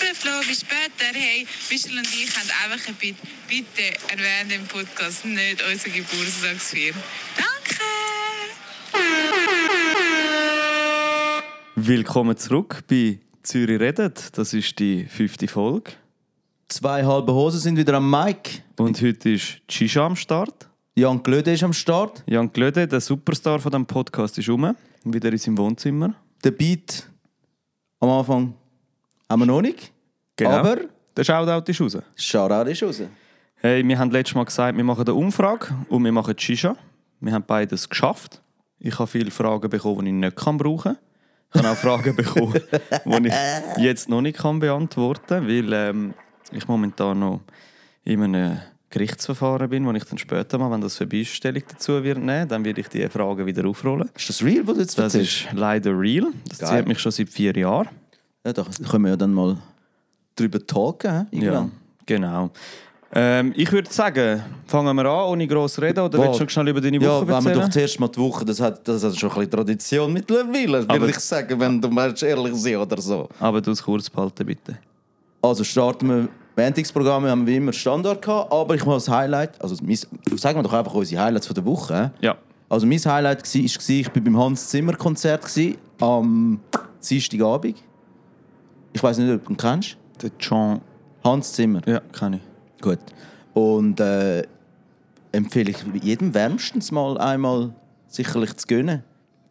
super, Flo, bis später. Hey, Michel und ich haben einfach ein Bitte. Bitte erwähnt im Podcast nicht unsere Geburtstagsfeier. Danke! Willkommen zurück bei Zürich redet. Das ist die fünfte Folge. Zwei halbe Hosen sind wieder am Mic. Und heute ist Shisha am Start. Jan Glöde ist am Start. Jan Glöde, der Superstar von dem Podcast, ist rum. Wieder in seinem Wohnzimmer. Der Beat am Anfang haben wir noch nicht. Genau. Aber Der Shoutout ist raus. Shoutout ist raus. Hey, wir haben letztes Mal gesagt, wir machen eine Umfrage und wir machen Shisha. Wir haben beides geschafft. Ich habe viele Fragen bekommen, die ich nicht kann brauchen kann. Ich habe auch Fragen bekommen, die ich jetzt noch nicht kann beantworten kann, weil ähm, ich momentan noch in einem Gerichtsverfahren bin, wo ich dann später mal, wenn das vorbei ist, Stellung dazu wird nehmen, dann werde ich die Fragen wieder aufrollen. Ist das real, was du jetzt Das erzählst? ist leider real. Das Geil. zieht mich schon seit vier Jahren. Ja, da können wir ja dann mal drüber talken. Ja, genau. Ähm, ich würde sagen, fangen wir an, ohne gross reden, oder Wow. willst du noch schnell über deine Woche Ja, wenn wir erzählen? doch zuerst mal die Woche, das hat, das hat schon ein bisschen Tradition mittlerweile, Aber- würde ich sagen, wenn du möchtest ehrlich sein oder so. Aber du es kurz behalten, bitte. Also starten wir, Bändigungsprogramme haben wir immer Standard gehabt, aber ich muss das Highlight, also mein, sagen wir doch einfach unsere Highlights von der Woche. Ja. Also mein Highlight war, ich war beim Hans Zimmer Konzert am Dienstagabend. Ich weiß nicht, ob du ihn kennst. Der John. Hans Zimmer. Ja, kann ich. Gut. Und äh, empfehle ich jedem wärmstens mal einmal sicherlich zu gönnen.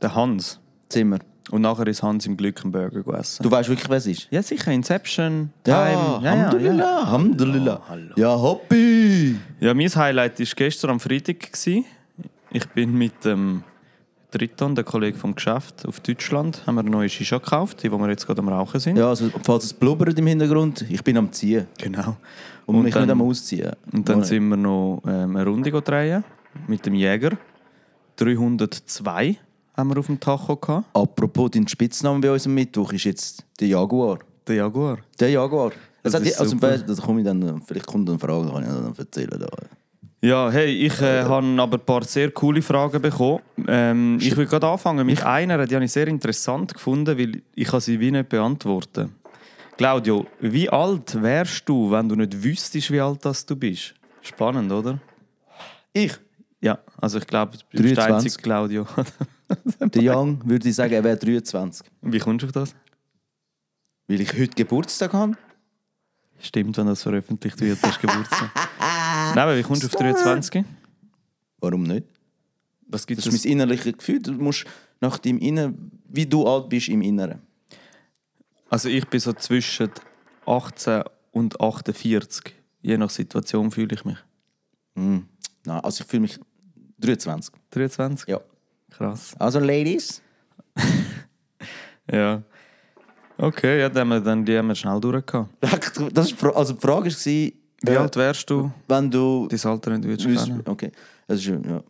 Der Hans. Zimmer. Und nachher ist Hans im Glück einen Burger gegessen. Du weißt wirklich, wer es ist? Ja, sicher, Inception, Ja, Time. Ja, ja, Alhamdulillah, ja. Alhamdulillah. Ja, Hoppi! ja, mein Highlight war gestern am Freitag. Ich bin mit dem Triton, der Kollege vom Geschäft, auf Deutschland, haben wir eine neue Shisha gekauft, die wo wir jetzt gerade am Rauchen sind. Ja, also, falls es blubbert im Hintergrund, ich bin am Ziehen. Genau. Und, mich dann- nicht am Ausziehen. Und dann Mal- sind wir noch ähm, eine Runde drehen mit dem Jäger. 302 haben wir auf dem Tacho gehabt. Apropos, dein Spitzname bei uns am Mittwoch ist jetzt der Jaguar. Der Jaguar. Der Jaguar. Das Das, hat, also, super. komme ich dann, vielleicht kommt eine Frage, kann ich dann erzählen. Da. Ja, hey, ich äh, habe aber ein paar sehr coole Fragen bekommen. Ähm, ich will gerade anfangen mit einer, die habe ich sehr interessant gefunden, weil ich kann sie wie nicht beantworten. Claudio, wie alt wärst du, wenn du nicht wüsstest, wie alt das du bist? Spannend, oder? Ich, Ja, also ich glaube, du bist der 23. einzige Claudio. der Young, würde ich sagen, er wäre 23. wie kommst du auf das? Weil ich heute Geburtstag habe. Stimmt, wenn das veröffentlicht wird, hast du Geburtstag. Nein, aber wie kommst du auf 23? Warum nicht? Was gibt Das es? ist mein innerliches Gefühl. Du musst nach deinem Inneren, wie du alt bist im Inneren. Also ich bin so zwischen 18 und 48. Je nach Situation fühle ich mich. Nein, also ich fühle mich 23. 23? Ja. Krass. Also Ladies. Ja. Okay, ja, dann haben wir, dann, die haben wir schnell durchgehabt. Das ist, die Fra- also die Frage war, Wie äh, alt wärst du? wenn du... Dein Alter nicht würdest Wüs- kennen? Okay, das ist, ja.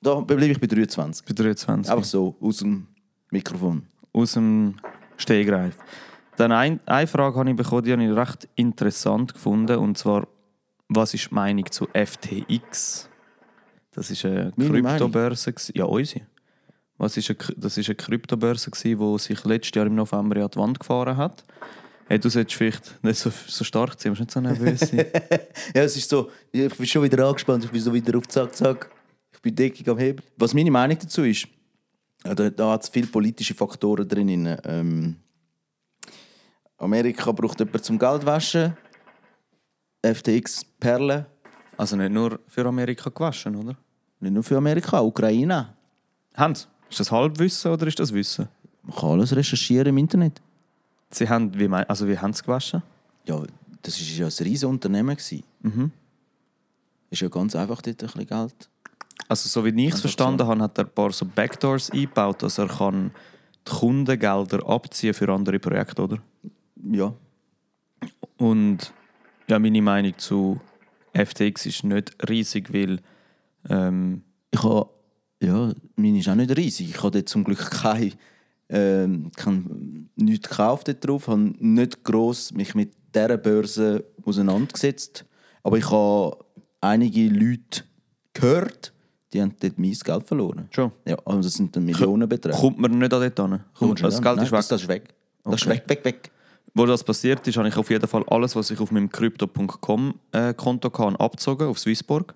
Da bleibe ich bei 23. Bei 23. Einfach so, aus dem Mikrofon. Aus dem Stehgreif. Dann ein, eine Frage habe ich bekommen, die habe ich recht interessant gefunden. Und zwar, was ist die Meinung zu FTX? Das ist eine Meine Kryptobörse. Ja, unsere. Was ist eine, das ist eine Kryptobörse, die sich letztes Jahr im November an die Wand gefahren hat. Hey, du solltest vielleicht nicht so, so stark sein, musst nicht so nervös sein. Ja, es ist so, ich bin schon wieder angespannt, ich bin so wieder auf Zack, Zack. Ich bin deckig am Heben. Was meine Meinung dazu ist, da, da hat es viele politische Faktoren drin. Ähm, Amerika braucht jemanden zum Geldwaschen. FTX Perlen. also nicht nur für Amerika gewaschen, oder? Nicht nur für Amerika, Ukraine. Hans, ist das Halbwissen oder ist das Wissen? Man kann alles recherchieren im Internet. Sie haben, wie, mein, also wie haben sie gewaschen? Ja, das war ja ein riesiges Unternehmen. Mhm. Ist ja ganz einfach dort ein bisschen Geld. Also so wie ich es verstanden habe, hat er ein paar so Backdoors eingebaut, dass er kann die Kundengelder abziehen für andere Projekte, oder? Ja. Und ja, meine Meinung zu FTX ist nicht riesig, weil ähm, Ich habe, ja, meine ist auch nicht riesig. Ich habe dort zum Glück ähm, kein, nichts gekauft. Ich habe nicht gross mich mit dieser Börse auseinandergesetzt. Aber ich habe einige Leute gehört, die haben dort mein Geld verloren. schon. Ja, also das sind dann Millionenbeträge. Kommt man nicht an dort hin? Kommst du Das Geld an? ist Nein, weg. Das, das ist weg. Das ist Okay. weg, weg, weg. wo das passiert ist, habe ich auf jeden Fall alles, was ich auf meinem Crypto.com-Konto kann, abgezogen, auf Swissborg.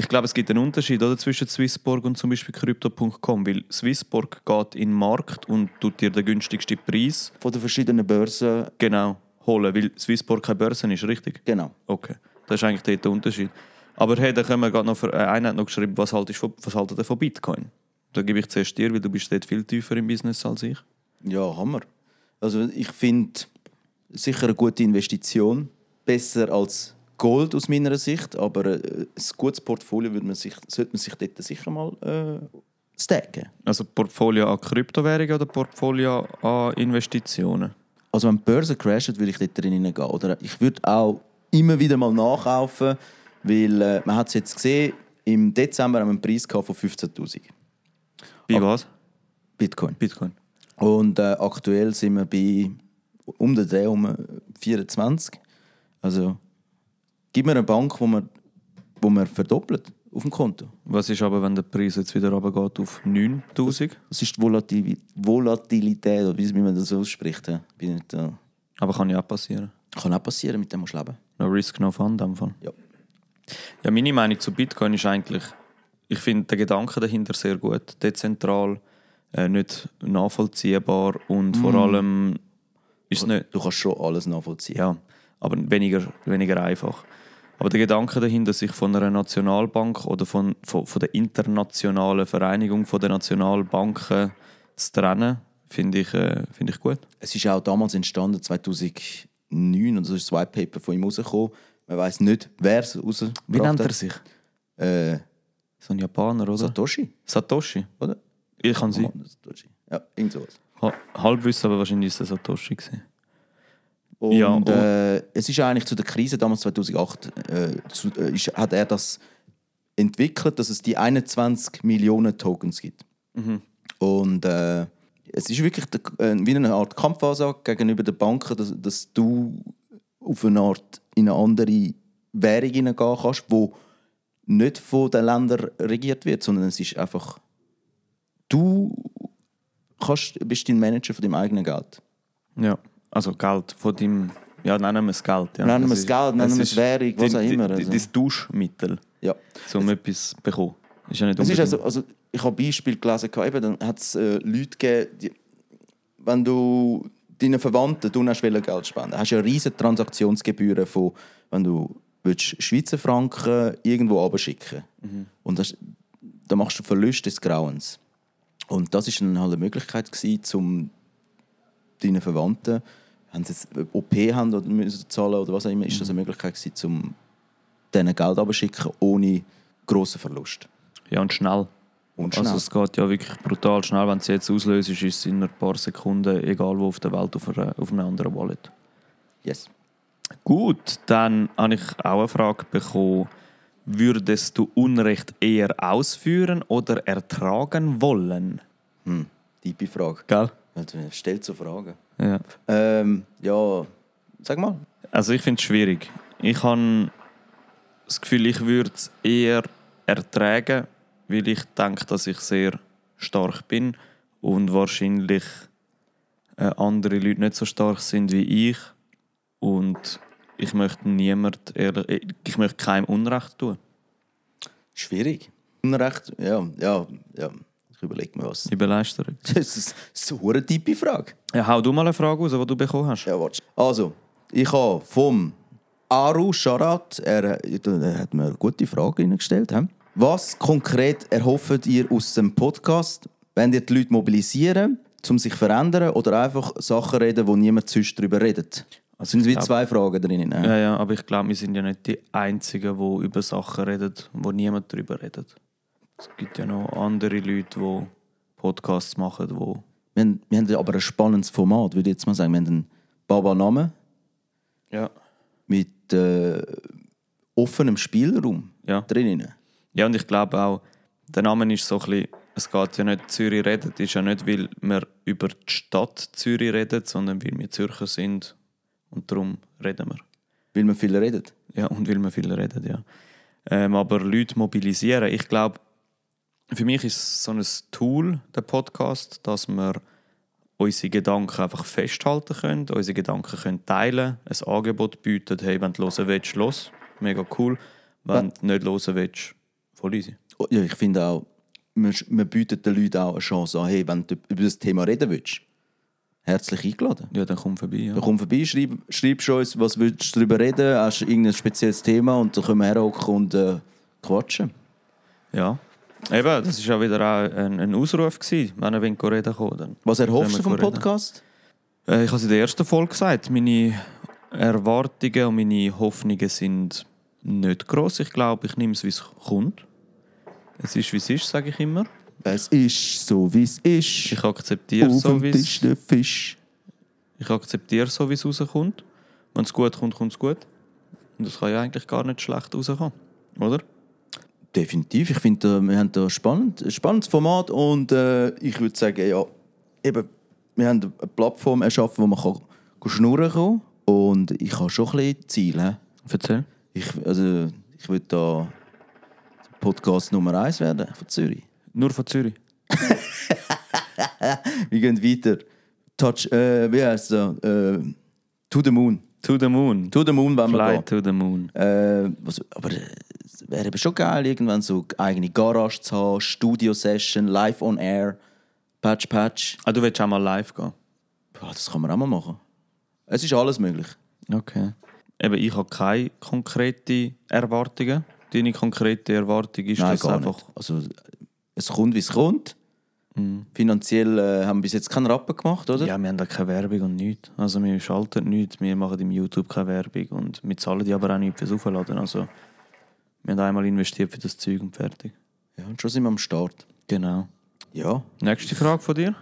Ich glaube, es gibt einen Unterschied oder, zwischen Swissborg und zum Beispiel Crypto.com, weil Swissborg geht in den Markt und tut dir den günstigsten Preis Von den verschiedenen Börsen. genau holen, weil Swissborg keine Börse ist, richtig? Genau. Okay, das ist eigentlich der Unterschied. Aber hey, da können wir gerade noch, für, äh, einer hat noch geschrieben, was haltest du von, was haltet ihr von Bitcoin? Da gebe ich zuerst dir, weil du bist dort viel tiefer im Business als ich. Ja, Hammer. Also ich finde sicher eine gute Investition. Besser als Gold aus meiner Sicht, aber äh, ein gutes Portfolio würde man sich, sollte man sich dort sicher mal äh, stacken. Also Portfolio an Kryptowährungen oder Portfolio an Investitionen? Also wenn die Börse crasht, würde ich dort drin gehen. Oder ich würde auch immer wieder mal nachkaufen, weil äh, man hat es jetzt gesehen, im Dezember haben wir einen Preis von 15'000 Bei was? Bitcoin. Bitcoin. Und äh, aktuell sind wir bei um den Dreh um 24. Also gib mir eine Bank, wo man, wo man verdoppelt auf dem Konto. Was ist aber, wenn der Preis jetzt wieder runtergeht auf 9000? Das ist die Volatil Volatilität, oder wie man das ausspricht. ja. Bin nicht, äh, Aber kann ja auch passieren. kann auch passieren, mit dem musst du leben. No risk, no fun in dem Fall. Ja. Ja, meine Meinung zu Bitcoin ist eigentlich, ich finde den Gedanken dahinter sehr gut. Dezentral, äh, nicht nachvollziehbar und vor allem ist es nicht, Du kannst schon alles nachvollziehen. ja, aber weniger, weniger einfach. Aber der Gedanke dahinter, sich von einer Nationalbank oder von, von, von der internationalen Vereinigung von der Nationalbanken zu trennen, finde ich, äh, finde ich gut. Es ist auch damals entstanden, 2009, und so ist das White Paper von ihm rausgekommen. Man weiß nicht, wer es rausgebracht Wie nennt er sich? Äh, So ein Japaner, oder? Satoshi, Satoshi. oder? Ich kann sie. Satoshi. Ja, irgend sowas. Ha- Halbwissen, aber wahrscheinlich ist es Satoshi. Gewesen. Und Ja, und- äh, es ist eigentlich zu der Krise damals 2008 äh, zu, äh, ist, hat er das entwickelt, dass es die 21 Millionen Tokens gibt. Und äh, es ist wirklich der, äh, wie eine Art Kampfansage gegenüber den Banken, dass, dass du auf eine Art in eine andere Währung hineingehen kannst, wo nicht von den Ländern regiert wird, sondern es ist einfach du kannst, bist dein Manager von deinem eigenen Geld. Ja, also Geld von deinem. Ja, nennen wir es Geld. Ja. Nennen wir es Geld, nennen wir es Währung, was auch immer, also. Das Duschmittel, Ja. um etwas zu bekommen. Ist ja nicht Es ist unbedingt- also, also, ich habe Beispiele gelesen, eben, dann hat es äh, Leute gegeben, die, wenn du deinen Verwandten du hast Geld spenden hast du ja riesige Transaktionsgebühren von, wenn du willst, Schweizer Franken irgendwo abschicken Und das, da machst du Verluste des Grauens. Und das ist dann halt eine Möglichkeit gewesen, um deinen Verwandten, wenn sie jetzt OP haben oder müssen zahlen oder was auch immer, ist das eine Möglichkeit gewesen, um denen Geld abschicken ohne grossen Verlust. Ja, und schnell. Und Also schnell. es geht ja wirklich brutal schnell. Wenn du es jetzt auslöst, ist es in ein paar Sekunden, egal wo auf der Welt, auf, einer, auf einem anderen Wallet. Yes. Gut, dann habe ich auch eine Frage bekommen. Würdest du Unrecht eher ausführen oder ertragen wollen? Hm, tiefe Frage. Gell? Also, stellt so Fragen? Ja. Ähm, ja, sag mal. Also ich finde es schwierig. Ich habe das Gefühl, ich würde es eher ertragen, weil ich denke, dass ich sehr stark bin und wahrscheinlich äh, andere Leute nicht so stark sind wie ich. Und ich möchte niemand, ehrlich, ich möchte keinem Unrecht tun. Schwierig. Unrecht, ja, ja, ja. Ich überlege mir was. Die Beleisterung. Das ist so eine tiefe Frage. Ja, hau du mal eine Frage raus, die du bekommen hast. Ja, warte. Also, ich habe vom Aru Sharat, er, er hat mir eine gute Frage gestellt. Was konkret erhofft ihr aus dem Podcast, wenn ihr die Leute mobilisieren, um sich zu verändern oder einfach Sachen reden, wo niemand sonst darüber redet? Es sind wie zwei Fragen drin. Ja, ja, aber ich glaube, wir sind ja nicht die Einzigen, die über Sachen reden, wo niemand darüber redet. Es gibt ja noch andere Leute, die Podcasts machen, wo Wir, haben, wir haben aber ein spannendes Format, würde ich jetzt mal sagen. Wir haben einen Baba-Namen ja. mit äh, offenem Spielraum Ja. drinnen. ja, und ich glaube auch, der Name ist so ein bisschen, es geht ja nicht Zürich redet, ist ja nicht, weil wir über die Stadt Zürich reden, sondern weil wir Zürcher sind und darum reden wir. Weil man viel redet. Ja, und weil wir viel reden, ja. Ähm, aber Leute mobilisieren, ich glaube, für mich ist es so ein Tool, der Podcast, dass man unsere Gedanken einfach festhalten können, unsere Gedanken können teilen, ein Angebot bieten, hey, wenn du hören willst, los, mega cool. Wenn du nicht hören willst, voll easy. Oh, Ja, ich finde auch, man, man bietet den Leuten auch eine Chance an, hey, wenn du über das Thema reden willst, herzlich eingeladen. Ja, dann komm vorbei. Ja. Dann komm vorbei, schreib, schreibst uns, was willst du darüber reden, hast du irgendein spezielles Thema und dann können wir herhocken und äh, quatschen. ja. Eben, das war auch wieder auch ein, ein Ausruf, gewesen, wenn er reden reden kann. Was erhoffst du vom reden. Podcast? Äh, ich habe es in der ersten Folge gesagt, meine Erwartungen und meine Hoffnungen sind nicht gross. Ich glaube, ich nehme es, wie es kommt. Es ist, wie es ist, sage ich immer. Es ist so, wie es ist. Ich akzeptiere Auf so, wie es der Fisch. ich akzeptiere so, wie es rauskommt. Wenn es gut kommt, kommt es gut. Und das kann ja eigentlich gar nicht schlecht rauskommen, oder? Definitiv. Ich finde, äh, wir haben da spannend, ein spannendes Format und äh, ich würde sagen, ja, eben, wir haben eine Plattform erschaffen, wo man kann, kann schnurren kann und ich habe schon ein bisschen Ziele. Erzähl. Ich, also, ich würde da Podcast Nummer 1 werden von Zürich. Nur von Zürich. Wir gehen weiter. Touch, äh, wie heißt es? Äh, to the Moon. To the moon. To the Moon, wenn wir Fly gehen. to the moon. Äh, was, aber äh, es wäre eben schon geil, irgendwann so eigene Garage zu haben, Studio-Session, live on air, Patch Patch. Ah, du willst auch mal live gehen? Boah, das kann man auch mal machen. Es ist alles möglich. Okay. Eben, ich habe keine konkreten Erwartungen. Deine konkrete Erwartung ist, Nein, dass gar einfach... nicht. Also, es kommt, wie es kommt. Finanziell äh, haben wir bis jetzt keinen Rappen gemacht, oder? Ja, wir haben da keine Werbung und nichts. Also wir schalten nichts, wir machen im YouTube keine Werbung und wir zahlen die aber auch nicht fürs Aufladen. Also wir haben einmal investiert für das Zeug und fertig. Ja, und schon sind wir am Start. Genau. Ja. Nächste Frage von dir.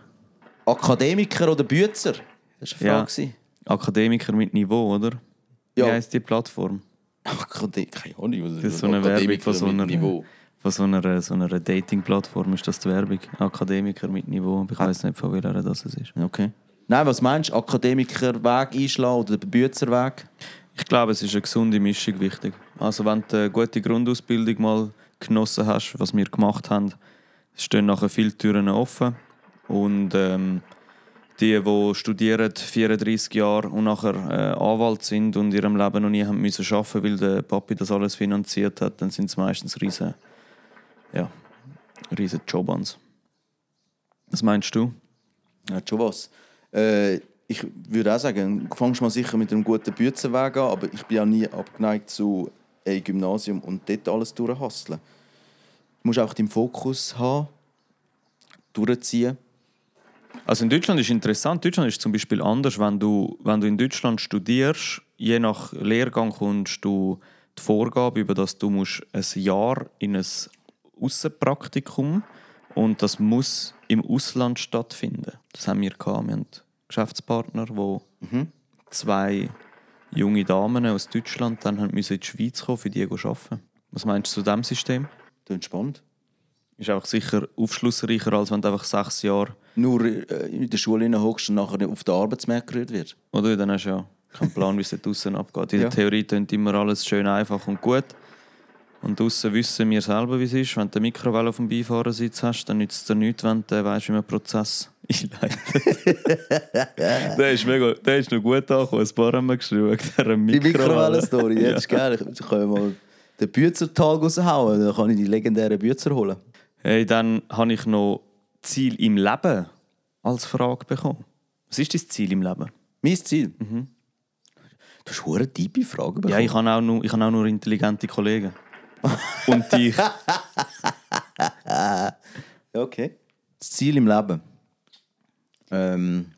Akademiker oder Bützer? Das war eine Ja. Frage. gewesen. Akademiker mit Niveau, oder? Ja. Wie heisst die Plattform? Akademiker, keine Ahnung, was Das ist so eine Werbung von so einer, von so einer, so einer Dating-Plattform ist das die Werbung. Akademiker mit Niveau. Ich weiß nicht, von welcher das es ist. Okay. Nein, was meinst du? Akademikerweg einschlagen oder den Bützerweg? Ich glaube, es ist eine gesunde Mischung wichtig. Also wenn du eine gute Grundausbildung mal genossen hast, was wir gemacht haben, stehen nachher viele Türen offen. Und ähm, die, die studieren 34 Jahre und nachher äh, Anwalt sind und in ihrem Leben noch nie haben müssen arbeiten, weil der Papi das alles finanziert hat, dann sind es meistens riesen, ja, riesen Jobans. Was meinst du? Ja, schon was. Äh, ich würde auch sagen, fangst mal sicher mit einem guten Bützerweg an, aber ich bin ja nie abgeneigt zu einem Gymnasium und dort alles durchhasseln. Du musst auch den Fokus haben, durchziehen. Also in Deutschland ist interessant. Deutschland ist zum Beispiel anders, wenn du, wenn du in Deutschland studierst, je nach Lehrgang kommst du die Vorgabe über, dass du musst ein Jahr in ein Aussenpraktikum und das muss im Ausland stattfinden. Das haben wir gehabt. Wir haben Geschäftspartner, wo zwei junge Damen aus Deutschland dann haben müssen in die Schweiz kommen, für die zu arbeiten. Was meinst du zu diesem System? Das ist spannend. Ist einfach sicher aufschlussreicher, als wenn du einfach sechs Jahre Nur äh, in der Schule hockst und nachher auf den Arbeitsmarkt gerührt wird. Oder dann hast du ja keinen Plan, wie es dort draussen abgeht. In Ja. der Theorie klingt immer alles schön einfach und gut. Und draussen wissen wir selber, wie es ist. Wenn du eine Mikrowelle auf dem Beifahrersitz hast, dann nützt es dir nichts, wenn du weißt, wie man einen Prozess einleitet. der, ist mega, der ist noch gut angekommen. Ein paar haben wir geschrieben wegen dieser Die Mikrowelle. Mikrowellen-Story, ja. das ist geil. Ich kann mal den Bützertag raushauen, dann kann ich die legendären Büzer holen. Hey, dann habe ich noch Ziel im Leben als Frage bekommen. Was ist dein Ziel im Leben? Mein Ziel? Du hast eine tiefe Frage bekommen. Ja, ich habe auch nur, ich habe auch nur intelligente Kollegen. Und dich. Okay. Das Ziel im Leben. Ähm,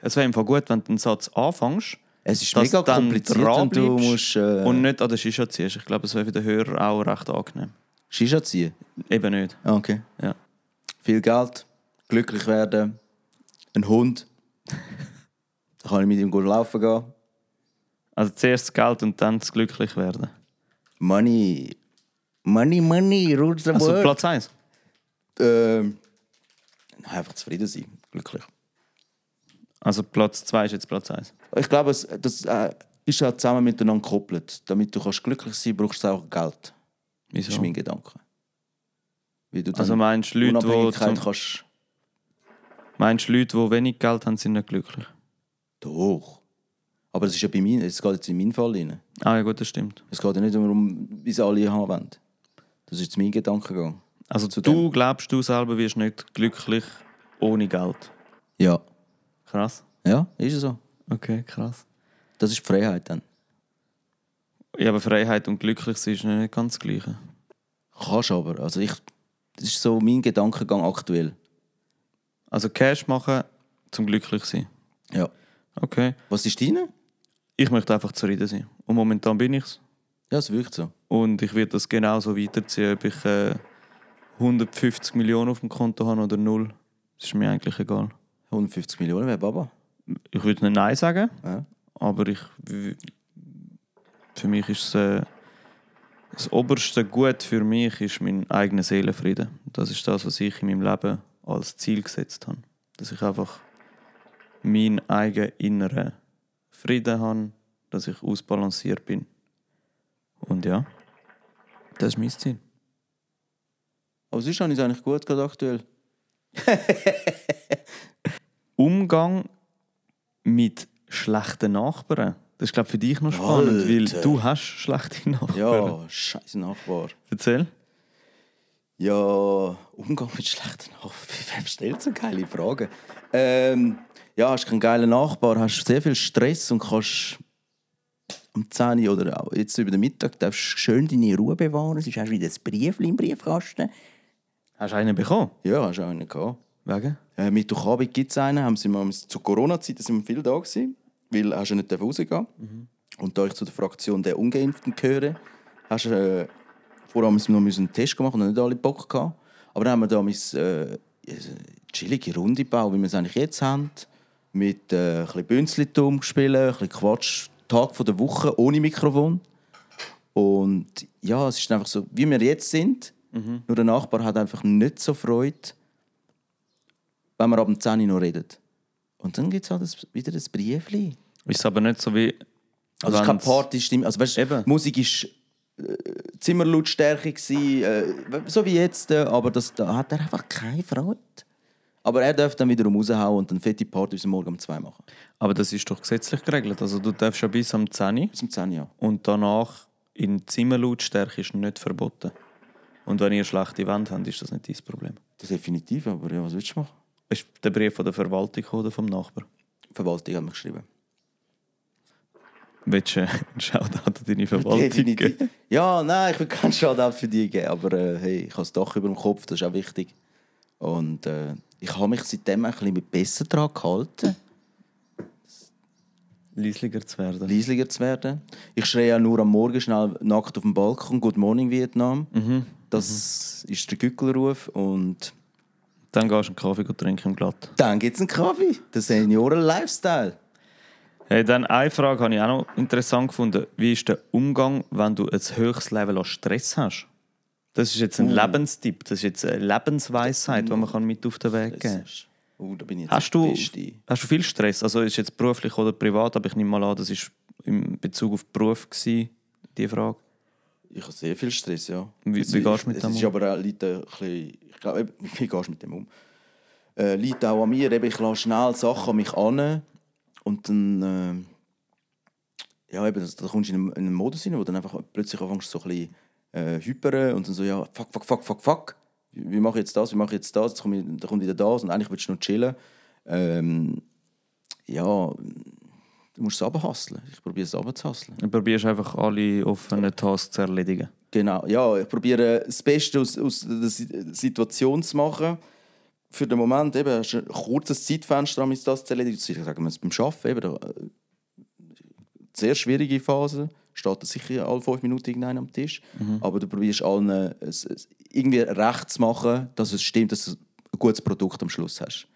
Es wäre einfach gut, wenn du einen Satz anfängst. es ist dass mega dann kompliziert und du musst äh, Und nicht an der Shisha ziehst. Ich glaube, das wäre für den Hörer auch recht angenehm. Shisha ziehen. Eben nicht. Ah, Okay. Ja. Viel Geld, glücklich werden, ein Hund. da kann ich mit ihm gut laufen gehen. Also zuerst das Geld und dann das glücklich werden. Money. Money, money, rules the Also world. Platz 1. Ähm, einfach zufrieden sein, glücklich. Also Platz 2 ist jetzt Platz 1. Ich glaube, es, das äh, ist auch zusammen miteinander gekoppelt. Damit du kannst glücklich sein brauchst du auch Geld. Das Wieso? ist mein Gedanke. Wie du Also meinst du Leute, die zum, kannst Meinst du, Leute, die wenig Geld haben, sind nicht glücklich? Doch. Aber es ist ja bei mir, es geht jetzt in meinen Fall rein. Ah ja gut, das stimmt. Es geht ja nicht darum, wie sie alle haben wollen. Das ist jetzt mein Gedankengang. Also Zu du glaubst, du selber wirst nicht glücklich ohne Geld. Ja. Krass. Ja, ist es so. Okay, krass. Das ist die Freiheit dann. Ja, aber Freiheit und glücklich sein ist nicht ganz das Gleiche. Kannst aber. Also ich, das ist so mein Gedankengang aktuell. Also Cash machen zum glücklich sein. Ja. Okay. Was ist deine? Ich möchte einfach zufrieden sein. Und momentan bin ich's. Ja, es wirkt so. Und ich werde das genauso weiterziehen, ob ich äh, 150 Millionen auf dem Konto habe oder null. Das ist mir eigentlich egal. 150 Millionen wäre Baba. Ich würde nicht Nein sagen, Ja. aber ich, für mich ist es, äh, das oberste Gut für mich ist mein eigener Seelenfrieden. Das ist das, was ich in meinem Leben als Ziel gesetzt habe. Dass ich einfach meinen eigenen inneren Frieden habe, dass ich ausbalanciert bin. Und ja, das ist mein Ziel. Aber sonst habe ich es eigentlich gut gerade aktuell. Umgang mit schlechten Nachbarn. Das ist, glaube ich, für dich noch spannend, weil Alter. du hast schlechte Nachbarn. Ja, scheiß Nachbar. Erzähl. Ja, Umgang mit schlechten Nachbarn. Wer stellt so geile Fragen? Ähm, ja, hast keinen geilen Nachbar, hast sehr viel Stress und kannst am 10 Uhr oder auch jetzt über den Mittag darfst schön deine Ruhe bewahren. Es ist hast wieder ein Brief im Briefkasten. Hast du einen bekommen? Ja, hast du einen gehabt. Wegen? Äh, Mittwochabend gibt es einen, haben sie mal, zu Corona-Zeiten sind wir viel da gewesen, weil hast du nicht rausgehen Und da ich zu der Fraktion der Ungeimpften gehöre, hast du äh, vorher müssen wir noch einen Test gemacht und nicht alle Bock gehabt. Aber dann haben wir da mein, äh, eine chillige Runde gebaut, wie wir es eigentlich jetzt haben. Mit äh, ein bisschen Bünzlitum spielen, ein bisschen Quatsch, Tag von der Woche ohne Mikrofon. Und ja, es ist einfach so, wie wir jetzt sind. Nur der Nachbar hat einfach nicht so Freude, wenn wir ab dem 10 Uhr noch reden. Und dann gibt es halt das- wieder das Briefli. Ist aber nicht so wie. Also es ist keine Partystimme. Also weißt, Eben. Musik ist äh, Zimmerlautstärke gsi, äh, so wie jetzt, äh, aber das, da hat er einfach keine Freude. Aber er darf dann wiederum raushauen und dann fette Party bis morgen um 2 machen. Aber das ist doch gesetzlich geregelt. Also du darfst ja bis am 10 Uhr Bis um 10 Uhr. und danach in Zimmerlautstärke ist nicht verboten. Und wenn ihr schlechte Wände habt, ist das nicht dein Problem. Das definitiv, aber ja, was willst du machen? Ist der Brief von der Verwaltung oder vom Nachbar? Die Verwaltung hat mir geschrieben. Willst du äh, einen Shoutout an deine Verwaltung Definitiv. geben? Ja, nein, ich will keinen Shoutout für die geben, aber äh, hey, ich habe das Dach über dem Kopf, das ist auch wichtig. Und äh, ich habe mich seitdem ein bisschen besser daran gehalten, Leisliger zu werden. leislicher zu werden. Ich schreie auch nur am Morgen schnell nackt auf dem Balkon «Good morning Vietnam». Das ist der Gückelruf und Dann gehst du einen Kaffee trinken im Glatt. dann gibt es einen Kaffee. Der Senioren-Lifestyle. Hey, dann eine Frage habe ich auch noch interessant gefunden. Wie ist der Umgang, wenn du ein höchstes Level an Stress hast? Das ist jetzt ein Lebenstipp, das ist jetzt eine Lebensweisheit, die man kann mit auf den Weg geben kann. Oh, da bin ich jetzt Hast du, Beste. hast du viel Stress? Also ist jetzt beruflich oder privat, aber ich nehme mal an, das ist in Bezug auf Beruf gewesen, die Frage. Ich habe sehr viel Stress, ja. Wie- Es wie ist- gehst du mit es dem ist um? aber auch liegt ein bisschen, ich glaube, wie gehst du mit dem um? Äh, liegt auch an mir. Eben, ich lasse schnell Sachen an mich an und dann äh, ja, eben, da kommst du in einen, in einen Modus rein, wo dann einfach plötzlich anfängst so ein bisschen äh, hypern und dann so, ja, fuck, fuck, fuck, fuck, fuck. Wie, mache ich jetzt das, wie mache ich jetzt das, jetzt kommt wieder das und eigentlich willst du noch chillen. Ähm, ja, du musst es abhasseln. Ich probiere es abzuhasseln. Du probierst einfach alle offenen Tasks zu erledigen. Genau, ja, ich probiere das Beste aus, aus der Si- Situation zu machen. Für den Moment eben, hast du ein kurzes Zeitfenster, um das zu erledigen. Ich sage mal, beim Arbeiten eben, da, äh, sehr schwierige Phase, steht da sicher alle fünf Minuten irgendeiner am Tisch. Aber du probierst allen es, es irgendwie recht zu machen, dass es stimmt, dass du ein gutes Produkt am Schluss hast.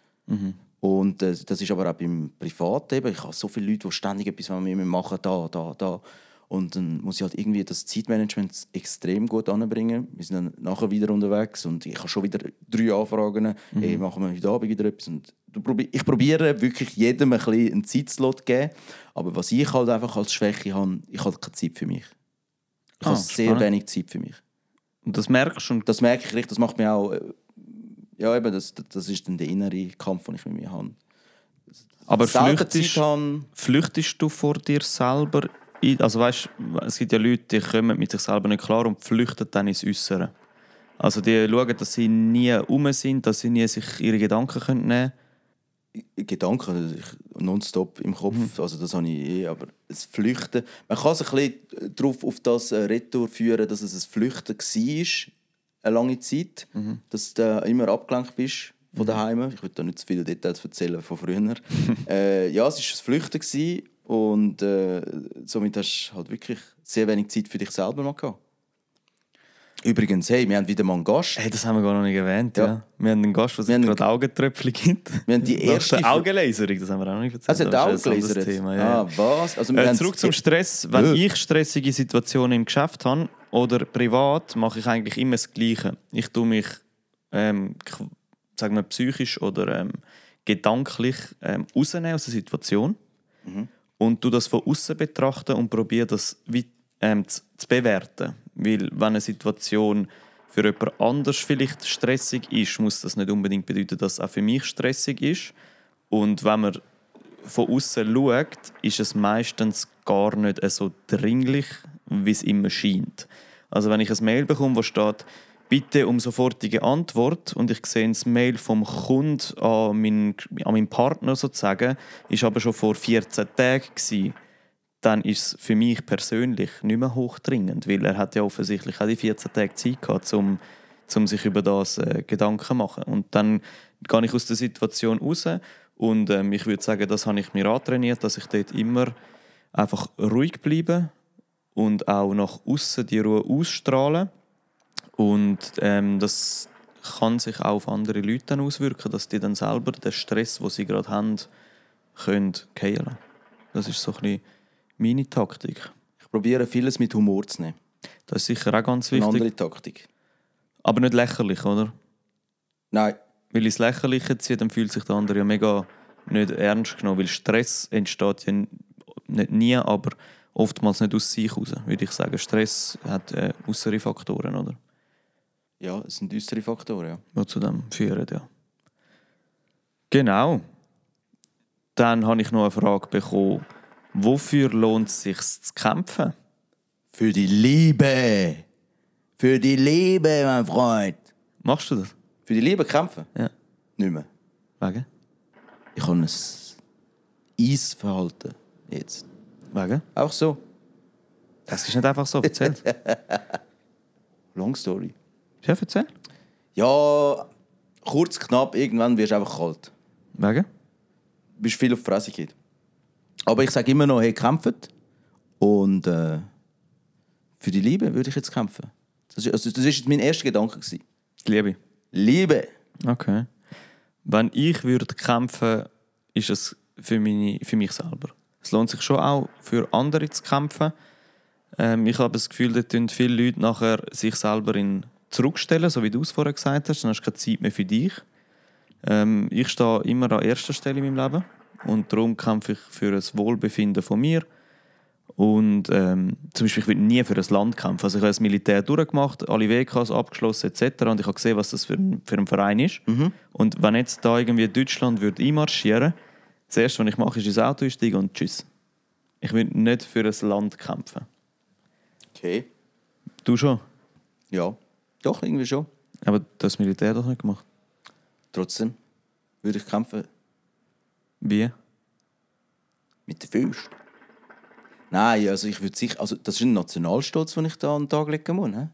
Und äh, das ist aber auch beim Privat eben. Ich habe so viele Leute, die ständig etwas mit mir machen, da, da, da. Und dann muss ich halt irgendwie das Zeitmanagement extrem gut anbringen. Wir sind dann nachher wieder unterwegs und ich habe schon wieder drei Anfragen. Hey, machen wir heute Abend wieder etwas? Und ich probiere wirklich jedem ein bisschen einen Zeitslot zu geben. Aber was ich halt einfach als Schwäche habe, ich habe keine Zeit für mich. Ich Ah, habe sehr spannend. wenig Zeit für mich. Und das merkst du Das merke ich richtig, das macht mir auch, äh, Ja, eben, das, das ist dann der innere Kampf, den ich mit mir habe. Aber flüchtest, flüchtest du vor dir selber? Also weißt, es gibt ja Leute, die kommen mit sich selber nicht klar und flüchten dann ins Äußere. Also die schauen, dass sie nie um sind, dass sie nie sich ihre Gedanken können nehmen Gedanken also nonstop im Kopf, also das habe ich eh, aber das Flüchten, man kann sich ein bisschen darauf auf das äh, Retour führen, dass es ein Flüchten war, eine lange Zeit, dass du immer abgelenkt bist von daheim. Ich will da nicht zu viele Details erzählen von früher. äh, ja, es war ein Flüchten gewesen und äh, somit hast du halt wirklich sehr wenig Zeit für dich selber mal gehabt. Übrigens, hey, wir haben wieder mal einen Gast. Hey, das haben wir gar noch nicht erwähnt. Ja. Ja. Wir haben einen Gast, der haben- gerade Augentröpfchen gibt. Wir haben die erste Augenlaserung, das haben wir auch noch nicht erzählt. Also, der Das ist ein anderes Augenlaser. Thema. Ja. Ah, was? Also, Äh, zurück zum Stress. Wenn Ja. ich stressige Situationen im Geschäft habe oder privat, mache ich eigentlich immer das Gleiche. Ich tue mich, ähm, sagen wir, psychisch oder ähm, gedanklich ähm, rausnehmen aus der Situation und tu das von außen betrachten und probiere das wie, ähm, zu, zu bewerten. Weil wenn eine Situation für jemand anders vielleicht stressig ist, muss das nicht unbedingt bedeuten, dass es auch für mich stressig ist. Und wenn man von außen schaut, ist es meistens gar nicht so dringlich, wie es immer scheint. Also wenn ich ein Mail bekomme, wo steht, bitte um sofortige Antwort und ich sehe das Mail vom Kunden an meinen, an meinen Partner sozusagen, ist aber schon vor 14 Tagen gewesen, dann ist es für mich persönlich nicht mehr hochdringend, weil er hat ja offensichtlich auch die 14 Tage Zeit gehabt, um, um sich über das äh, Gedanken zu machen. Und dann gehe ich aus der Situation raus und ähm, ich würde sagen, das habe ich mir antrainiert, dass ich dort immer einfach ruhig bleibe und auch nach außen die Ruhe ausstrahlen. Und ähm, das kann sich auch auf andere Leute dann auswirken, dass die dann selber den Stress, den sie gerade haben, können lassen. Das ist so ein bisschen meine Taktik. Ich probiere vieles mit Humor zu nehmen. Das ist sicher auch ganz Eine wichtig. andere Taktik. Aber nicht lächerlich, oder? Nein, Weil ins Lächerliche zieht, dann fühlt sich der andere ja mega nicht ernst genommen. Weil Stress entsteht ja nicht nie, aber oftmals nicht aus sich heraus, würde ich sagen. Stress hat äh, äußere Faktoren, oder? Ja, es sind düstere Faktoren. Ja. Die zu dem führen, ja. Genau. Dann habe ich noch eine Frage bekommen. Wofür lohnt es sich zu kämpfen? Für die Liebe! Für die Liebe, mein Freund! Machst du das? Für die Liebe kämpfen? Ja. Nicht mehr. Wegen? Ich habe ein Eisverhalten jetzt. Wegen? Auch so. Das ist nicht einfach so erzählt. Long story. Chef, erzähl. Ja, kurz, knapp, irgendwann wirst du einfach kalt. Wegen? Du bist viel auf die Fresse geht. Aber ich sage immer noch, hey, kämpft. Und äh, für die Liebe würde ich jetzt kämpfen. Das ist, also, das ist mein erster Gedanke. Gewesen. Liebe. Liebe! Okay. Wenn ich würde kämpfen, ist es für, meine, für mich selber. Es lohnt sich schon auch für andere zu kämpfen. Ähm, ich habe das Gefühl, da tun viele Leute nachher sich selber in zurückstellen, so wie du es vorher gesagt hast. Dann hast du keine Zeit mehr für dich. Ähm, ich stehe immer an erster Stelle in meinem Leben und darum kämpfe ich für das Wohlbefinden von mir. Und ähm, zum Beispiel, ich will nie für ein Land kämpfen. Also ich habe das Militär durchgemacht, alle WKs abgeschlossen etc. Und ich habe gesehen, was das für ein, für ein Verein ist. Und wenn jetzt da irgendwie Deutschland würde einmarschieren das Erste, was ich mache, ist ins Auto einsteigen und tschüss. Ich will nicht für ein Land kämpfen. Okay. Du schon? Ja, doch, irgendwie schon. Aber das Militär doch nicht gemacht. Trotzdem würde ich kämpfen Wie? mit den Füßen. Nein, also ich würde sicher, also das ist ein Nationalstolz, den ich da an den Tag legen muss. Ne?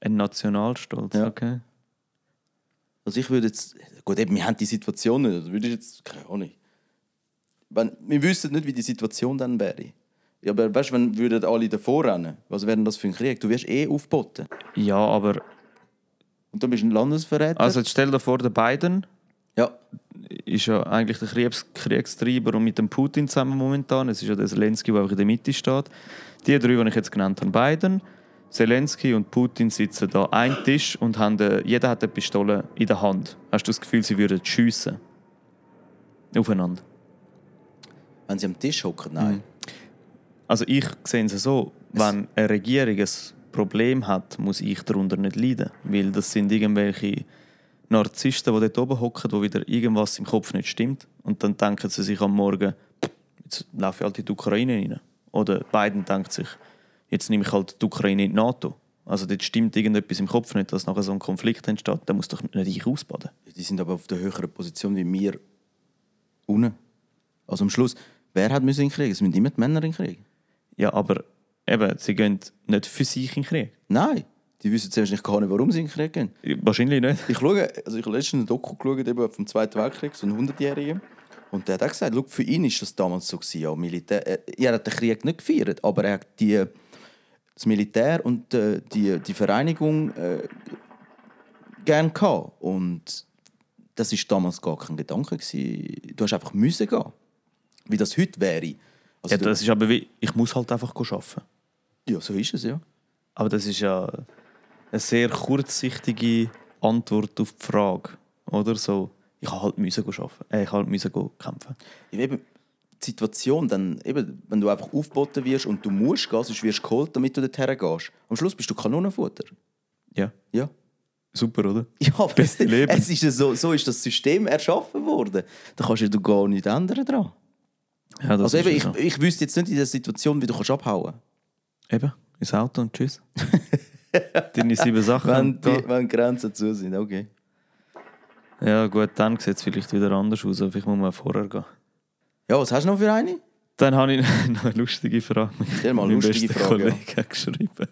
Ein Nationalstolz, Ja. okay. Also ich würde jetzt, gut, eben, wir haben die Situation nicht, oder würde ich jetzt, keine Ahnung. Wenn, wir wüssten nicht, wie die Situation dann wäre. Ja, aber weißt du, wenn würden alle davor rennen, was wäre denn das für ein Krieg? Du wirst eh aufgeboten. Ja, aber Und dann bist du ein Landesverräter. also jetzt stell dir vor, der Biden ja, ist ja eigentlich der Kriegs Kriegstreiber und mit dem Putin zusammen momentan. Es ist ja der Zelensky, der auch in der Mitte steht. Die drei, die ich jetzt genannt habe, Biden, Zelensky und Putin sitzen da an einem Tisch und haben, äh, jeder hat eine Pistole in der Hand. Hast du das Gefühl, sie würden schiessen? Aufeinander. wenn sie am Tisch hocken, nein. Also ich sehe es so, wenn eine Regierung ein Problem hat, muss ich darunter nicht leiden. Weil das sind irgendwelche Narzissten, die dort oben hocken, wo wieder irgendwas im Kopf nicht stimmt. Und dann denken sie sich am Morgen, jetzt laufe ich halt in die Ukraine rein. Oder Biden denkt sich, jetzt nehme ich halt die Ukraine in die NATO. Also dort stimmt irgendetwas im Kopf nicht, dass nachher so ein Konflikt entsteht. Da muss doch nicht ich ausbaden. Die sind aber auf der höheren Position wie wir unten. Also am Schluss, wer hat müssen in den Krieg? Es müssen immer die Männer in den Krieg. Ja, aber eben, sie gehen nicht für sich in den Krieg. Nein, die wissen zuerst nicht gar nicht, warum sie in den Krieg gehen. Wahrscheinlich nicht. Ich schaue, also ich habe letztens ein Doku geschaut, eben vom Zweiten Weltkrieg, so einen 100-Jährigen. Und der hat auch gesagt, schau, für ihn ist das damals so gewesen, ja, Militär. Er, er hat den Krieg nicht gefeiert, aber er hat die, das Militär und äh, die, die Vereinigung äh, gern gehabt. Und das ist damals gar kein Gedanke gewesen. Du hast einfach müssen gehen. Wie das heute wäre. Also Ja, das ist aber wie, ich muss halt einfach arbeiten. ja, so ist es, ja. Aber das ist ja eine sehr kurzsichtige Antwort auf die Frage. Oder so, ich habe halt müssen arbeiten. Äh, ich halt müssen kämpfen. Ja, Eben, die Situation, dann, eben, wenn du einfach aufgeboten wirst und du musst gehen, sonst wirst du geholt, damit du dorthin gehst. Am Schluss bist du Kanonenfutter. Ja, Ja. super, oder? Ja, aber Beste Leben. es ist ja so, so ist das System erschaffen worden. Da kannst du gar nichts ändern dran. Ja, Also eben, ja ich, so. ich wüsste jetzt nicht in der Situation, wie du kannst abhauen Eben, ins Auto und tschüss. Deine sieben Sachen. wenn, die, wenn Grenzen zu sind. Okay. Ja gut, dann sieht es vielleicht wieder anders aus, aber vielleicht muss man vorher gehen. Ja, was hast du noch für eine? Dann habe ich noch eine lustige Frage. Stell mal Mein lustige bester Frage, ja. Kollege hat geschrieben.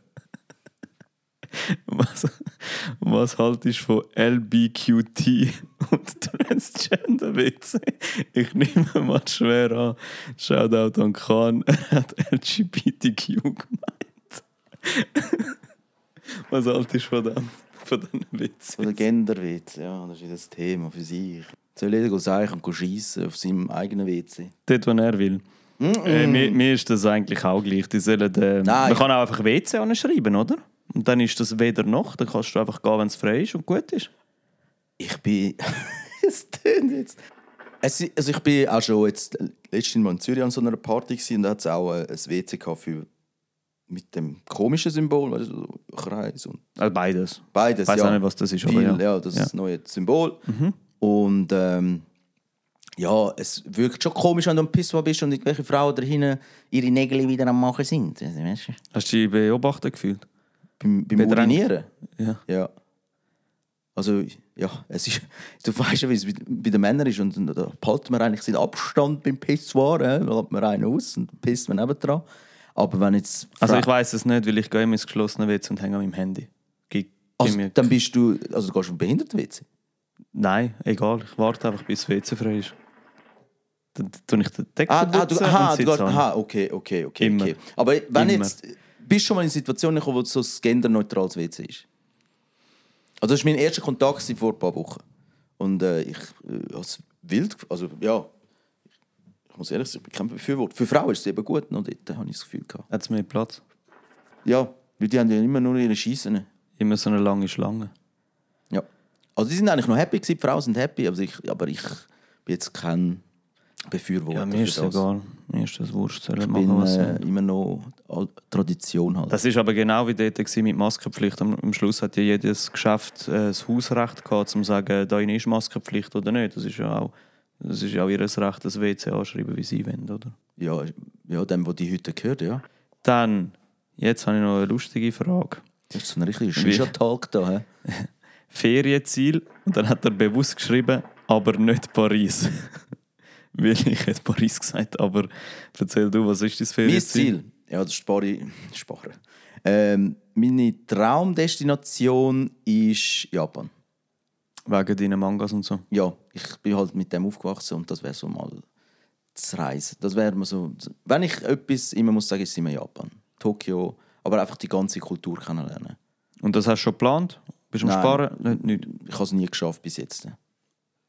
Was, was haltest du von LBQT und Transgender WC? Ich nehme mal schwer an. Shoutout an Khan, er hat LGBTQ gemeint. Was haltest du von dem? Von diesen Witz? Von der Genderwitz. Ja, das ist das Thema für sich. Soll jeder sagen und schiessen auf seinem eigenen WC? Dort, wo er will. Äh, mir, mir ist das eigentlich auch gleich. Die sollen, äh, Nein, man kann auch einfach WC anschreiben, oder? Und dann ist das weder noch. Dann kannst du einfach gehen, wenn es frei ist und gut ist. Ich bin. es tönt jetzt. Es, also ich bin auch schon jetzt letztens mal in Zürich an so einer Party gewesen, und da hat es auch äh, ein WC für mit dem komischen Symbol, weißt du, so Kreis und Also beides. beides. Ich weiß ja. auch nicht, was das ist. Viel, aber ja. ja. das Ja. Mhm. ist das neue Symbol. Und ähm, ja, es wirkt schon komisch, wenn du am Pissoir bist und irgendwelche Frauen da hinten ihre Nägel wieder am machen sind. Also, weißt du, Hast du dich beobachtet gefühlt? Beim, beim Bedrängt. Urinieren. Ja. Ja. Also, ja, es ist, du weißt ja, wie es bei- den Männern ist. Und, und da behalten wir eigentlich seinen Abstand beim Pissoir. äh, Da lässt man einen aus und pisst man nebendran. Aber wenn jetzt. Also ich weiß es nicht, weil ich gehe immer ins geschlossene WC und hänge an meinem Handy. Ge- also, mir- dann bist du. Also, du gehst auf den Behindertenwitz. Nein, egal. Ich warte einfach, bis das WC frei ist. Dann tue ich den Deckel Ah, ah, du, aha, du gehst, aha, okay, okay, okay. Immer. okay. Aber wenn Immer. jetzt. Bist schon mal in Situationen gekommen, wo so ein genderneutrales WC ist? Also, das war mein erster Kontakt vor ein paar Wochen. Und äh, ich äh, als wild. Also, ja. Ich muss ehrlich sagen, ich bin kein Befürworter. Für Frauen ist es eben gut, noch dort habe ich das Gefühl gehabt. Hat es mehr Platz? Ja, weil die haben ja immer nur ihre Schießen. Immer so eine lange Schlange. Ja. Also, die sind eigentlich noch happy gewesen, die Frauen sind happy, aber ich, aber ich bin jetzt kein Befürworter. Ja, mir ist es egal. Mir ist das. Sollen Ich machen, bin was äh, immer noch Tradition halt. Das ist aber genau wie dort mit Maskenpflicht. Am, am Schluss hat ja jedes Geschäft äh, das Hausrecht gehabt, um zu sagen, da ist Maskenpflicht oder nicht. Das ist ja auch, das ist auch ihr Recht, das WC anschreiben, wie sie wollen, oder? Ja, ja, dem, wo die heute gehört, ja. Dann, jetzt habe ich noch eine lustige Frage. Das ist so ein richtiger Shisha-Talk da. He? Ferienziel, und dann hat er bewusst geschrieben, aber nicht Paris. Weil ich hätte Paris gesagt, aber erzähl du, was ist dein Mein Ferienziel? Ziel, ja, das spare ich. Sparen. Ähm, meine Traumdestination ist Japan. Wegen deinen Mangas und so. Ja, ich bin halt mit dem aufgewachsen und das wäre so mal das Reisen. Das wäre so. Wenn ich etwas immer muss sagen, ist es immer Japan. Tokio, aber einfach die ganze Kultur kennenlernen. Und das hast du schon geplant? Bist du am. Sparen? Nicht. Ich habe es nie geschafft bis jetzt.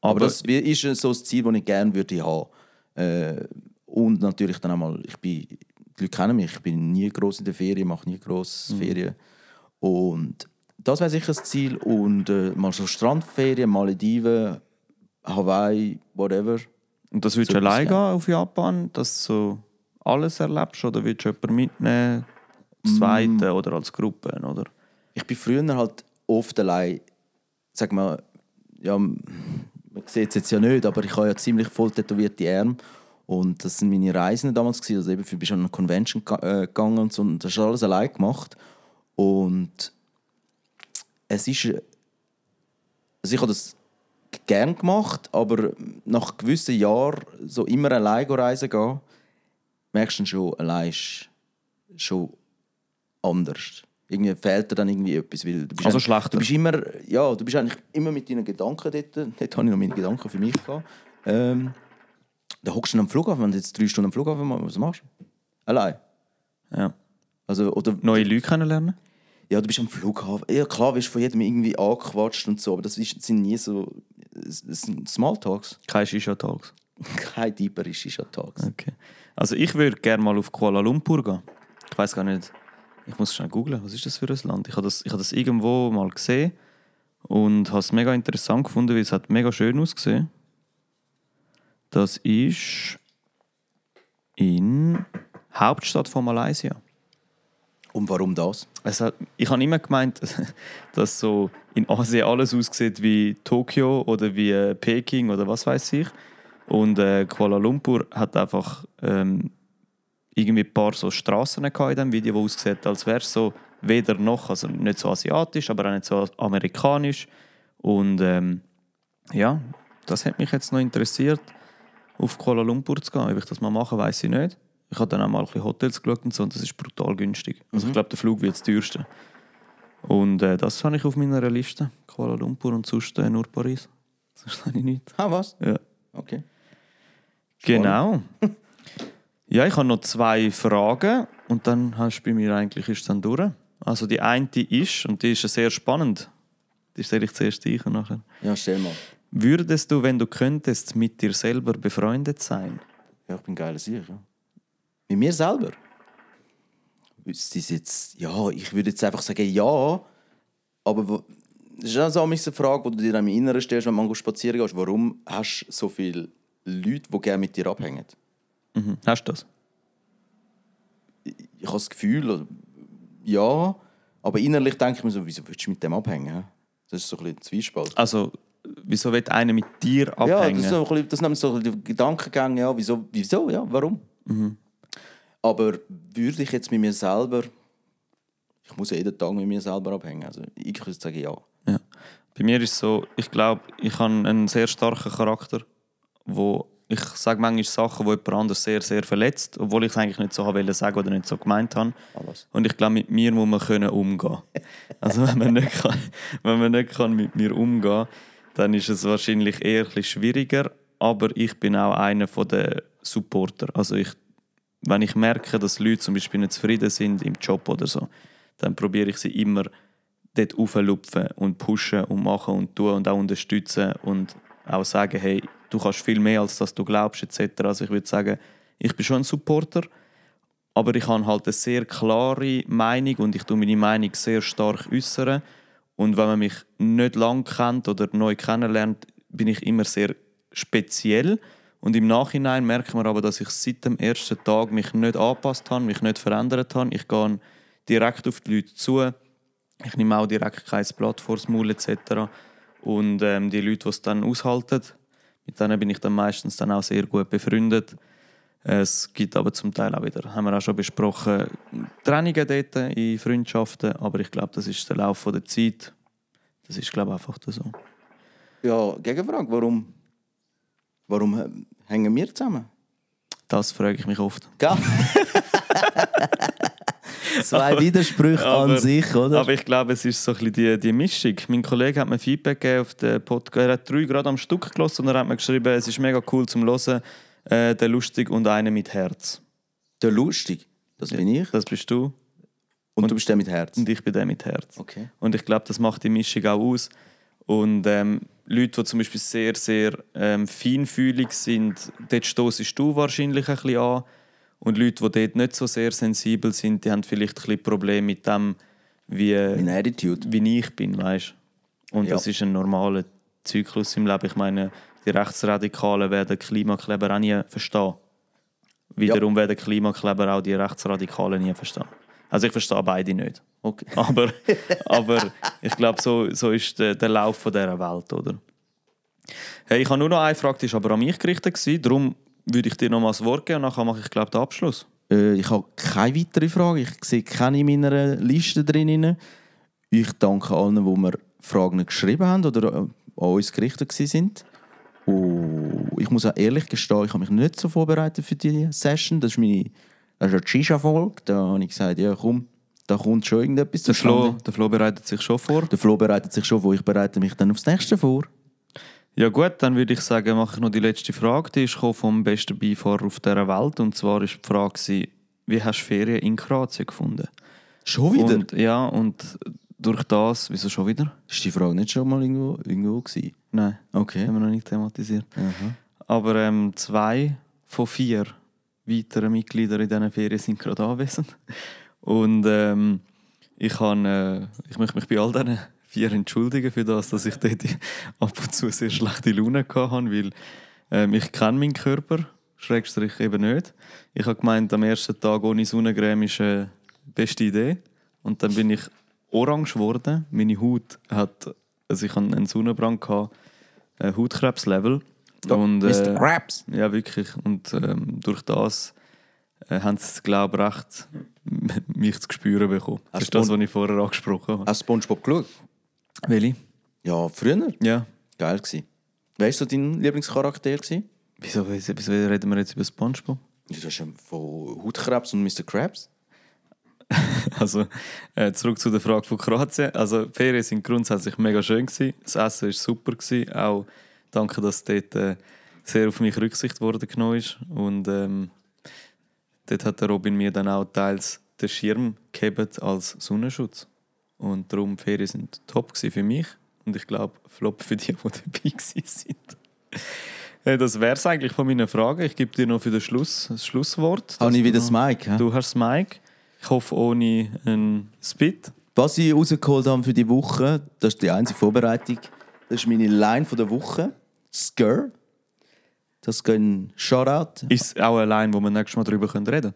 Aber, Aber, das ist so ein Ziel, das ich gerne würde haben. Äh, und natürlich dann einmal, ich bin, die Leute kennen mich, ich bin nie groß in der Ferien, mache nie groß Ferien. Und das wäre sicher das Ziel. Und äh, mal so Strandferien, Malediven, Hawaii, whatever. und das würdest so du allein gehen auf Japan, dass du so alles erlebst? Oder willst du jemanden mitnehmen? Als Zweite oder als Gruppe? Oder? Ich bin früher halt oft allein, sag mal, ja, man sieht es jetzt ja nicht, aber ich habe ja ziemlich voll tätowierte Arme. Und das sind meine Reisen damals. Gewesen. Also eben, ich bin an eine Convention äh, gegangen und, so, und das ist alles allein gemacht. Und es ist. Also ich habe das gern gemacht, aber nach gewissen Jahren so immer allein reisen gehen, merkst du schon, allein ist schon anders. Irgendwie fehlt dir dann irgendwie etwas. Weil du bist Also eigentlich- schlechter. Du bist immer, ja, du bist eigentlich immer mit deinen Gedanken dort. Dort habe ich noch meine Gedanken für mich gehabt. Ähm, da hockst du am Flughafen, wenn du jetzt drei Stunden am Flughafen machst, was machst du? Allein. Ja. Also, oder, Neue Leute kennenlernen? ja, du bist am Flughafen. Ja, klar, wirst von jedem irgendwie angequatscht und so, aber das sind nie so es sind Smalltalks. Keine Shisha-Talks. Kein tieferer Shisha-Talks. Okay. Also ich würde gerne mal auf Kuala Lumpur gehen. Ich weiß gar nicht. Ich muss schnell googlen. Was ist das für ein Land? Ich habe das, ich habe das irgendwo mal gesehen und habe es mega interessant gefunden, weil es hat mega schön ausgesehen. Das ist in Hauptstadt von Malaysia. Und warum das? Hat, ich habe immer gemeint, dass so in Asien alles aussieht wie Tokio oder wie äh, Peking oder was weiß ich. Und äh, Kuala Lumpur hat einfach ähm, irgendwie ein paar so Straßen in diesem Video, wo aussieht, als wäre es so weder noch, also nicht so asiatisch, aber auch nicht so amerikanisch. Und ähm, ja, das hat mich jetzt noch interessiert, auf Kuala Lumpur zu gehen. Ob ich das mal mache, weiß ich nicht. Ich habe dann auch mal ein bisschen Hotels geschaut und so, und das ist brutal günstig. Also ich glaube, der Flug wird das teuerste. Und äh, das habe ich auf meiner Liste. Kuala Lumpur und sonst äh, nur Paris. Sonst habe ich nichts. Ah, was? Ja. Okay. Genau. ja, ich habe noch zwei Fragen und dann hast du bei mir eigentlich ist dann durch. Also die eine ist, und die ist sehr spannend, die stelle ich zuerst und nachher. Ja, stell mal. Würdest du, wenn du könntest, mit dir selber befreundet sein? Ja, ich bin geil sicher. Ja. Mit mir selber? Wüsste ich jetzt, ja, ich würde jetzt einfach sagen, ja. Aber das ist auch so eine Frage, die du dir im Inneren stellst, wenn man spazieren gehst. Warum hast du so viele Leute, die gerne mit dir abhängen? Mhm. Hast du das? Ich habe das Gefühl, ja, aber innerlich denke ich mir so, wieso willst du mit dem abhängen? hä? Das ist so ein bisschen ein Zwiespalt. Also, wieso wird einer mit dir Ja, abhängen? das, ist so ein bisschen, das so die Gedankengänge, ja, wieso, wieso, ja, warum? Aber würde ich jetzt mit mir selber, ich muss ja jeden Tag mit mir selber abhängen, also ich würde sagen, ja. Ja. Bei mir ist es so, ich glaube, ich habe einen sehr starken Charakter, wo ich sage manchmal Sachen, die jemand anderes sehr, sehr verletzt, obwohl ich es eigentlich nicht so wollte sagen oder nicht so gemeint habe. Alles. Und ich glaube, mit mir muss man können umgehen. Also wenn man nicht kann, wenn man nicht kann mit mir umgehen, dann ist es wahrscheinlich eher ein schwieriger. Aber ich bin auch einer der Supporter. Also ich, wenn ich merke, dass Leute zum Beispiel nicht zufrieden sind im Job oder so, dann probiere ich sie immer dort aufzulupfen und pushen und machen und tun und auch unterstützen und auch sagen, hey, du kannst viel mehr, als dass du glaubst, etc. Also ich würde sagen, ich bin schon ein Supporter, aber ich habe halt eine sehr klare Meinung und ich tue meine Meinung sehr stark äußern. Und wenn man mich nicht lang kennt oder neu kennenlernt, bin ich immer sehr speziell. Und im Nachhinein merkt man aber, dass ich seit dem ersten Tag mich nicht angepasst habe, mich nicht verändert habe. Ich gehe direkt auf die Leute zu. Ich nehme auch direkt kein Blatt vors Maul etc. Und ähm, die Leute, die es dann aushalten, mit denen bin ich dann meistens dann auch sehr gut befreundet. Es gibt aber zum Teil auch wieder, haben wir auch schon besprochen, Trennungen dort in Freundschaften, aber ich glaube, das ist der Lauf der Zeit. Das ist, glaube ich, einfach so. Ja, Gegenfrage, warum, warum hängen wir zusammen? Das frage ich mich oft. Gell? Zwei Widersprüche an sich, oder? Aber ich glaube, es ist so ein bisschen die, die Mischung. Mein Kollege hat mir Feedback gegeben auf den Podcast. Er hat drei gerade am Stück gelassen und er hat mir geschrieben, es ist mega cool zum Hören, äh, der lustig und einer mit Herz. der lustig, das bin ich. Das bist du Und, du bist der mit Herz. und ich bin der mit Herz. Okay. Und ich glaube, das macht die Mischung auch aus. Und ähm, Leute, die zum Beispiel sehr, sehr ähm, feinfühlig sind, dort stoßest du wahrscheinlich ein bisschen an. Und Leute, die dort nicht so sehr sensibel sind, die haben vielleicht ein bisschen Probleme mit dem, wie, Meine Attitude. wie ich bin, weißt Und Ja. das ist ein normaler Zyklus im Leben. Ich meine, die Rechtsradikalen werden Klimakleber auch nie verstehen. Wiederum werden Klimakleber auch die Rechtsradikalen nie verstehen. Also ich verstehe beide nicht. Okay. Aber, aber ich glaube, so, so ist der, der Lauf von dieser Welt, oder? Hey, ich habe nur noch eine Frage, die ist aber an mich gerichtet. Gewesen. Darum würde ich dir noch mal das Wort geben und nachher mache ich, glaube den Abschluss. Äh, ich habe keine weitere Frage. Ich sehe keine in meiner Liste drin. Ich danke allen, die mir Fragen geschrieben haben oder äh, an uns gerichtet sind. Und ich muss auch ehrlich gestehen, ich habe mich nicht so vorbereitet für diese Session. Das ist meine das ist eine Shisha-Folge. Da habe ich gesagt, ja komm, da kommt schon irgendetwas Der Flo, der Flo bereitet sich schon vor. Der Flo bereitet sich schon vor, ich bereite mich dann aufs nächste vor. Ja gut, dann würde ich sagen, mache ich noch die letzte Frage. Die ist vom besten Beifahrer auf dieser Welt. Und zwar ist die Frage, wie hast du Ferien in Kroatien gefunden? Schon wieder? Und, ja, und durch das, wieso schon wieder? ist die Frage nicht schon mal irgendwo, irgendwo gewesen? Nein, Okay. haben wir noch nicht thematisiert. Aha. Aber ähm, zwei von vier weiteren Mitgliedern in diesen Ferien sind gerade anwesend. Und ähm, ich, kann, äh, ich möchte mich bei all diesen vier entschuldigen für das, dass ich dort ab und zu sehr schlechte Laune hatte, weil ähm, ich kenne meinen Körper, Schrägstrich eben nicht. Ich habe gemeint, am ersten Tag ohne Sonnencreme ist eine beste Idee. Und dann bin ich orange geworden. Meine Haut hat, also ich hatte einen Sonnenbrand, gehabt, äh, Hautkrebslevel. Und, Mr. äh, Krabs. ja, wirklich. Und ähm, durch das äh, haben sie, glaube ich, recht mich zu spüren bekommen. Das ist das, was ich vorher angesprochen habe. Hast du Spongebob geschaut? Welche? Ja, früher. Ja. Geil. Wer war so dein Lieblingscharakter? Gewesen? Wieso, wieso, wieso reden wir jetzt über Spongebob? Das ist ja von Hautkrebs und Mr. Krabs. Also, äh, zurück zu der Frage von Kroatien. Also, die Ferien sind grundsätzlich mega schön. Gewesen. Das Essen war super. Gewesen. Auch danke, dass dort äh, sehr auf mich Rücksicht worden genommen ist. Und ähm, dort hat der Robin mir dann auch teils den Schirm gegeben als Sonnenschutz. Und darum, die Ferien sind top für mich. Und ich glaube, flop für die, die dabei sind. Das wäre es eigentlich von meinen Fragen. Ich gebe dir noch für den Schluss das Schlusswort. Habe ich wieder das hä? Du hast das Mic. Ich hoffe, ohne einen Spit. Was ich rausgeholt habe für die Woche, das ist die einzige Vorbereitung. Das ist meine Line von der Woche. Skr. Das geht ein Shoutout. Ist auch eine Line, wo wir nächstes Mal darüber reden können?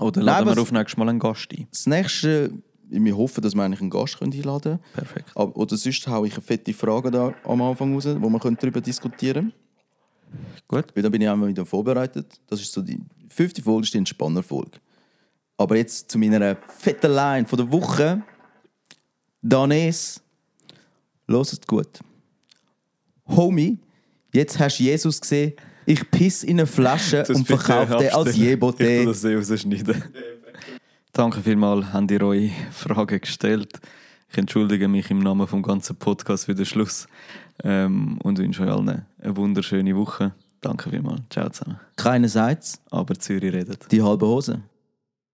Oder Nein, laden wir auf nächstes Mal einen Gast ein? Das nächste, wir hoffen, dass wir eigentlich einen Gast können einladen können. Perfekt. Aber- Oder sonst haue ich eine fette Frage da am Anfang raus, wo wir können darüber diskutieren Gut. Weil dann bin ich einmal wieder vorbereitet. Das ist so die fünfte Folge, ist die Entspanner-Folge. Aber jetzt zu meiner fetten Line von der Woche. Danes, hört gut. Homie, jetzt hast du Jesus gesehen. Ich piss in eine Flasche und verkaufe den als Ich Jebote. das eh rausschneiden. Danke vielmals, habt ihr eure Fragen gestellt. Ich entschuldige mich im Namen vom ganzen Podcast für den Schluss ähm, und wünsche euch allen eine wunderschöne Woche. Danke vielmals. Ciao zusammen. Keinerseits Aber Zürich redet. die halbe Hose.